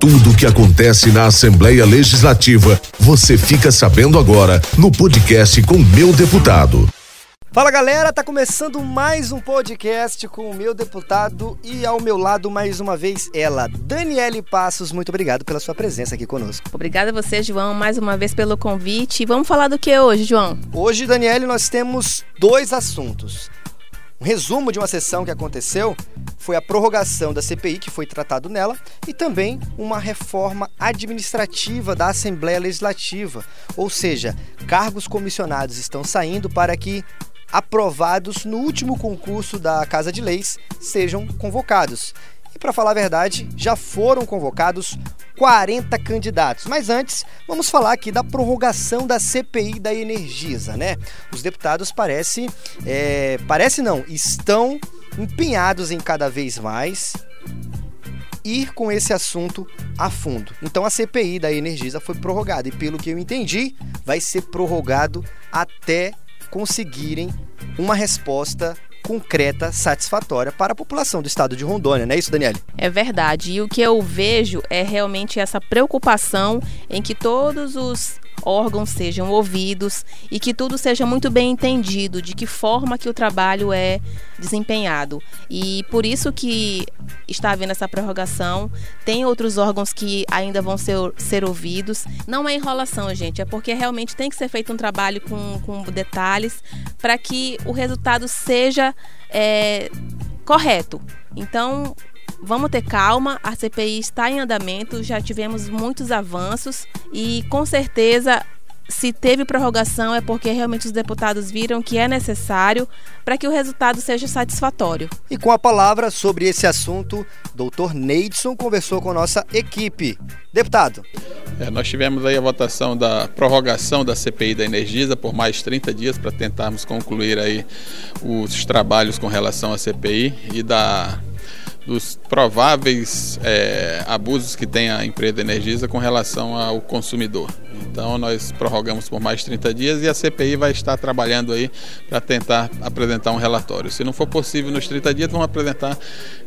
Tudo o que acontece na Assembleia Legislativa, você fica sabendo agora no podcast com meu deputado. Fala galera, tá começando mais um podcast com o meu deputado e ao meu lado mais uma vez ela, Daniele Passos. Muito obrigado pela sua presença aqui conosco. Obrigada a você, João, mais uma vez pelo convite. Vamos falar do que hoje, João? Hoje, Daniele, nós temos dois assuntos. Um resumo de uma sessão que aconteceu foi a prorrogação da CPI, que foi tratado nela, e também uma reforma administrativa da Assembleia Legislativa. Ou seja, cargos comissionados estão saindo para que aprovados no último concurso da Casa de Leis sejam convocados. Para falar a verdade, já foram convocados 40 candidatos. Mas antes, vamos falar aqui da prorrogação da CPI da Energisa, né? Os deputados parece, é, parece não, estão empenhados em cada vez mais ir com esse assunto a fundo. Então a CPI da Energisa foi prorrogada e pelo que eu entendi, vai ser prorrogado até conseguirem uma resposta concreta, satisfatória para a população do estado de Rondônia, não é isso, Daniele? É verdade. E o que eu vejo é realmente essa preocupação em que todos os órgãos sejam ouvidos e que tudo seja muito bem entendido de que forma que o trabalho é desempenhado. E por isso que está havendo essa prorrogação. Tem outros órgãos que ainda vão ser, ser ouvidos. Não é enrolação, gente, é porque realmente tem que ser feito um trabalho com, com detalhes para que o resultado seja é, correto. Então, Vamos ter calma, a CPI está em andamento, já tivemos muitos avanços e com certeza se teve prorrogação é porque realmente os deputados viram que é necessário para que o resultado seja satisfatório. E com a palavra sobre esse assunto, doutor Neidson conversou com nossa equipe. Deputado. É, nós tivemos aí a votação da prorrogação da CPI da Energisa por mais 30 dias para tentarmos concluir aí os trabalhos com relação à CPI e da dos prováveis é, abusos que tem a empresa Energisa com relação ao consumidor. Então nós prorrogamos por mais 30 dias e a CPI vai estar trabalhando aí para tentar apresentar um relatório. Se não for possível nos 30 dias, vamos apresentar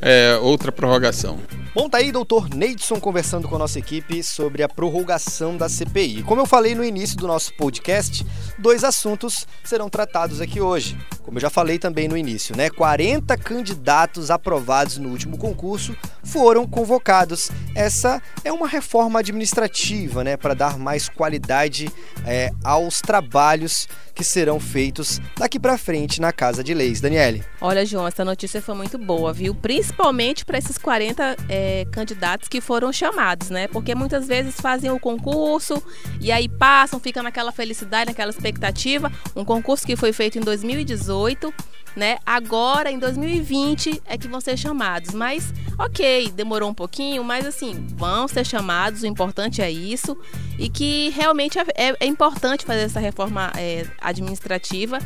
é, outra prorrogação. Bom, tá aí doutor Neidson conversando com a nossa equipe sobre a prorrogação da CPI. Como eu falei no início do nosso podcast, dois assuntos serão tratados aqui hoje. Como eu já falei também no início, né? 40 candidatos aprovados no último concurso foram convocados. Essa é uma reforma administrativa, né? Para dar mais qualidade é, aos trabalhos que serão feitos daqui para frente na Casa de Leis. Daniele. Olha, João, essa notícia foi muito boa, viu? Principalmente para esses 40 é, candidatos que foram chamados, né? Porque muitas vezes fazem o concurso e aí passam, ficam naquela felicidade, naquela expectativa. Um concurso que foi feito em 2018 né? Agora, em 2020, é que vão ser chamados. Mas, ok, demorou um pouquinho, mas assim, vão ser chamados, o importante é isso. E que realmente é, é, é importante fazer essa reforma é, administrativa,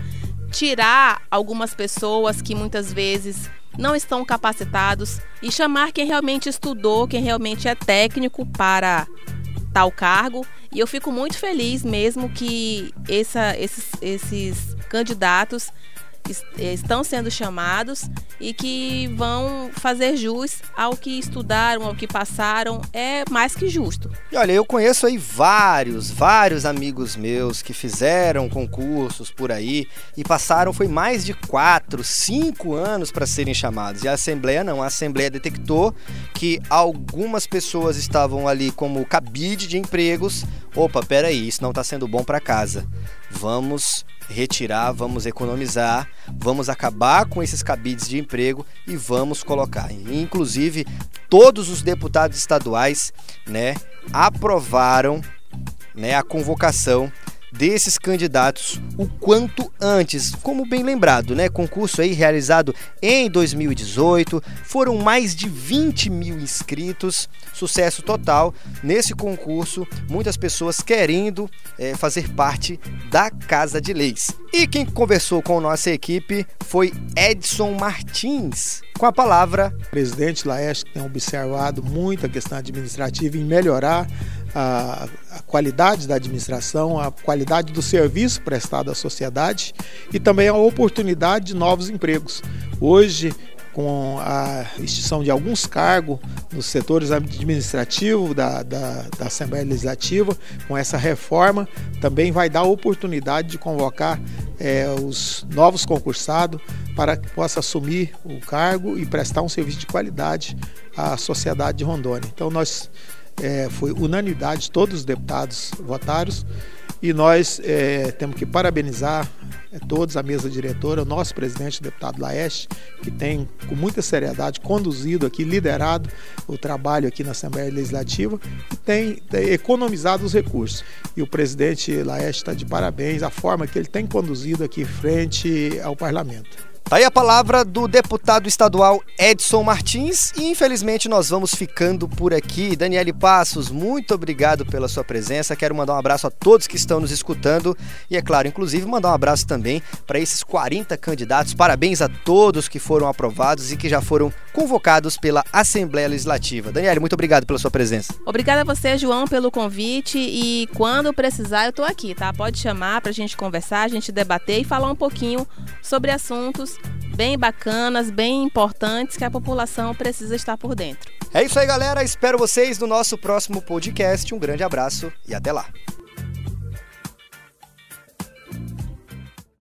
tirar algumas pessoas que muitas vezes não estão capacitados e chamar quem realmente estudou, quem realmente é técnico para tal cargo. E eu fico muito feliz mesmo que essa, esses, esses candidatos estão sendo chamados e que vão fazer jus ao que estudaram, ao que passaram, é mais que justo. E olha, eu conheço aí vários, vários amigos meus que fizeram concursos por aí e passaram, foi mais de quatro, cinco anos para serem chamados. E a Assembleia não, a Assembleia detectou que algumas pessoas estavam ali como cabide de empregos. Opa, peraí, isso não está sendo bom para casa. Vamos retirar, vamos economizar, vamos acabar com esses cabides de emprego e vamos colocar. Inclusive, todos os deputados estaduais, né, aprovaram, né, a convocação desses candidatos o quanto antes. Como bem lembrado, né? Concurso aí realizado em 2018, foram mais de 20 mil inscritos, sucesso total nesse concurso, muitas pessoas querendo é, fazer parte da Casa de Leis. E quem conversou com nossa equipe foi Edson Martins, com a palavra. O presidente Laeste tem observado muito a questão administrativa em melhorar a, a qualidade da administração, a qualidade do serviço prestado à sociedade e também a oportunidade de novos empregos. Hoje, com a extinção de alguns cargos nos setores administrativos da, da, da, Assembleia Legislativa, com essa reforma, também vai dar oportunidade de convocar é, os novos concursados para que possa assumir o cargo e prestar um serviço de qualidade à sociedade de Rondônia. Então nós é, foi unanimidade, todos os deputados votaram e nós é, temos que parabenizar é, todos, a mesa diretora, o nosso presidente, o deputado Laeste, que tem com muita seriedade conduzido aqui, liderado o trabalho aqui na Assembleia Legislativa e tem, tem economizado os recursos. E o presidente Laeste está de parabéns, a forma que ele tem conduzido aqui frente ao parlamento. Tá aí a palavra do deputado estadual Edson Martins e infelizmente nós vamos ficando por aqui. Daniele Passos, muito obrigado pela sua presença. Quero mandar um abraço a todos que estão nos escutando e, é claro, inclusive mandar um abraço também para esses 40 candidatos. Parabéns a todos que foram aprovados e que já foram convocados pela Assembleia Legislativa. Daniele, muito obrigado pela sua presença. Obrigada a você, João, pelo convite e quando precisar eu estou aqui, tá? Pode chamar para a gente conversar, a gente debater e falar um pouquinho sobre bem bacanas, bem importantes que a população precisa estar por dentro. É isso aí, galera. Espero vocês no nosso próximo podcast. Um grande abraço e até lá.